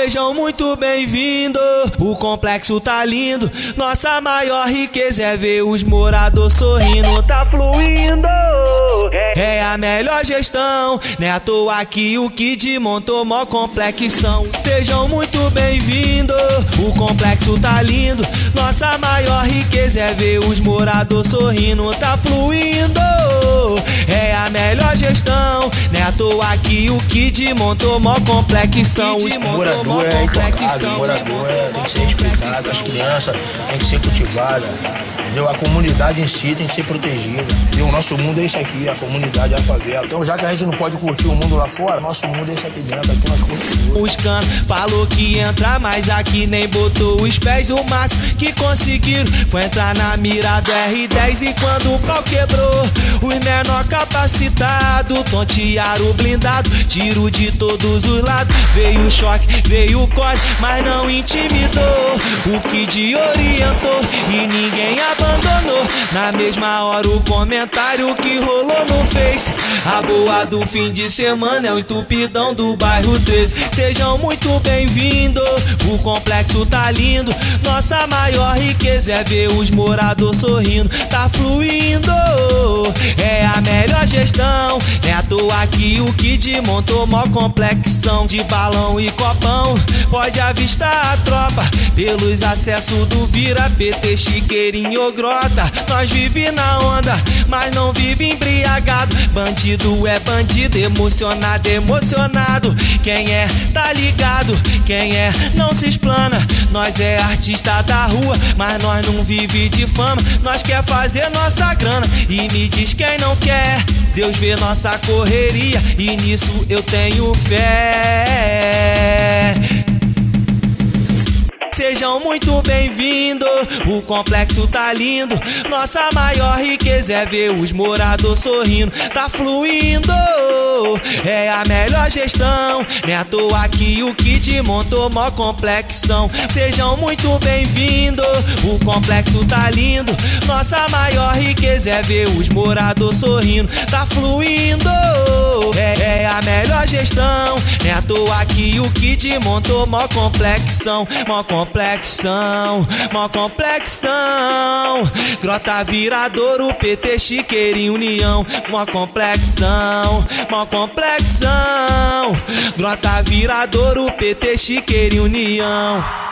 Sejam muito bem-vindos, o complexo tá lindo. Nossa maior riqueza é ver os moradores sorrindo. Tá fluindo, é a melhor gestão. Não é à toa que o Kid montou mó complexão. Sejam muito bem-vindos, o complexo tá lindo. Nossa maior riqueza é ver os moradores sorrindo. Tá fluindo, é é toa que o Kid montou mó complexão. Os Morador é intocável, morador é, tem que ser respeitado, as crianças têm que ser cultivadas, entendeu? A comunidade em si tem que ser protegida, entendeu? O nosso mundo é esse aqui, a comunidade, a favela. Então já que a gente não pode curtir o mundo lá fora, nosso mundo é esse aqui dentro, aqui nós curtimos. Os can falou que ia entrar, mas aqui nem botou os pés. O máximo que conseguiram foi entrar na mira do R10 e quando o pau quebrou, os menor capacitado tontearam blindado, tiro de todos os lados. Veio o choque, veio o corte, mas não intimidou. O que de orientou e ninguém abandonou. Na mesma hora o comentário que rolou no Face. A boa do fim de semana é o entupidão do bairro 13. Sejam muito bem-vindos, o complexo tá lindo. Nossa maior riqueza é ver os moradores sorrindo. Tá fluindo, é a melhor gestão. É à toa que o Kid montou mó complexão de balão e copão. Pode avistar a tropa pelos acessos do Vira, PT, Chiqueirinho Grota. Nós vive na onda, mas não vive embriagado. Bandido é bandido, emocionado, emocionado. Quem é, tá ligado. Quem é, não se explana. Nós é artista da rua, mas nós não vive de fama. Nós quer fazer nossa grana e me diz quem não quer. Deus vê nossa correria e nisso eu tenho fé. Muito bem-vindos, o complexo tá lindo. Nossa maior riqueza é ver os moradores sorrindo. Tá fluindo, é a melhor gestão. É à toa que o Kid montou mó complexão. Sejam muito bem-vindos, o complexo tá lindo. Nossa maior riqueza é ver os moradores sorrindo. Tá fluindo, é, Que o Kid montou mó complexão, mó complexão, mó complexão. Grota Viradouro, PT Chiqueirinho União, mó complexão, mó complexão. Grota Viradouro, PT Chiqueirinho União.